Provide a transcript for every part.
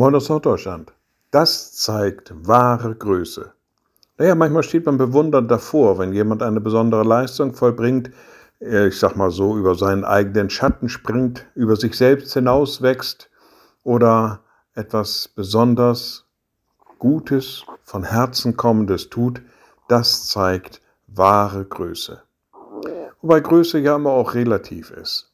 Moin aus Norddeutschland. Das zeigt wahre Größe. Naja, manchmal steht man bewundernd davor, wenn jemand eine besondere Leistung vollbringt, ich sag mal so, über seinen eigenen Schatten springt, über sich selbst hinauswächst oder etwas besonders Gutes, von Herzen kommendes tut, das zeigt wahre Größe. Wobei Größe ja immer auch relativ ist.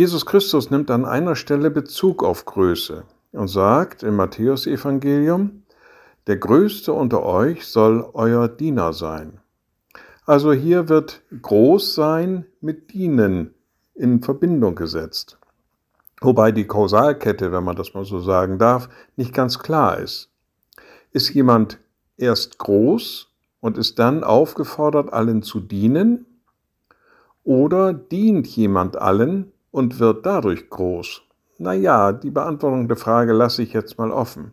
Jesus Christus nimmt an einer Stelle Bezug auf Größe und sagt im Matthäusevangelium, der Größte unter euch soll euer Diener sein. Also hier wird groß sein mit dienen in Verbindung gesetzt. Wobei die Kausalkette, wenn man das mal so sagen darf, nicht ganz klar ist. Ist jemand erst groß und ist dann aufgefordert, allen zu dienen? Oder dient jemand allen und wird dadurch groß? Naja, die Beantwortung der Frage lasse ich jetzt mal offen.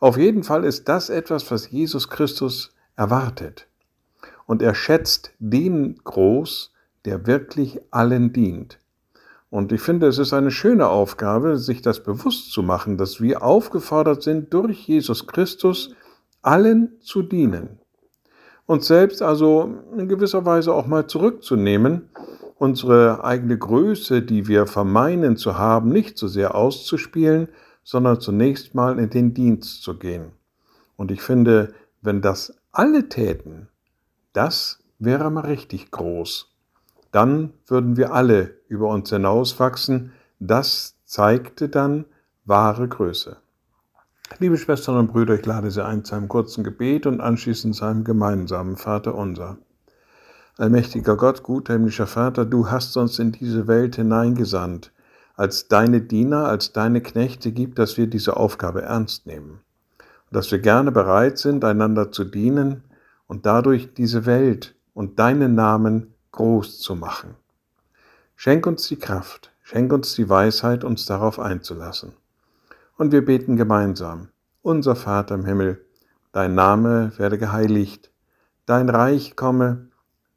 Auf jeden Fall ist das etwas, was Jesus Christus erwartet. Und er schätzt den groß, der wirklich allen dient. Und ich finde, es ist eine schöne Aufgabe, sich das bewusst zu machen, dass wir aufgefordert sind, durch Jesus Christus allen zu dienen. Uns selbst also in gewisser Weise auch mal zurückzunehmen unsere eigene Größe, die wir vermeinen zu haben, nicht so sehr auszuspielen, sondern zunächst mal in den Dienst zu gehen. Und ich finde, wenn das alle täten, das wäre mal richtig groß. Dann würden wir alle über uns hinauswachsen. Das zeigte dann wahre Größe. Liebe Schwestern und Brüder, ich lade Sie ein zu einem kurzen Gebet und anschließend zu einem gemeinsamen Vater unser. Allmächtiger Gott, guter himmlischer Vater, du hast uns in diese Welt hineingesandt. Als deine Diener, als deine Knechte gibt, dass wir diese Aufgabe ernst nehmen. Und dass wir gerne bereit sind, einander zu dienen und dadurch diese Welt und deinen Namen groß zu machen. Schenk uns die Kraft, schenk uns die Weisheit, uns darauf einzulassen. Und wir beten gemeinsam. Unser Vater im Himmel, dein Name werde geheiligt, dein Reich komme,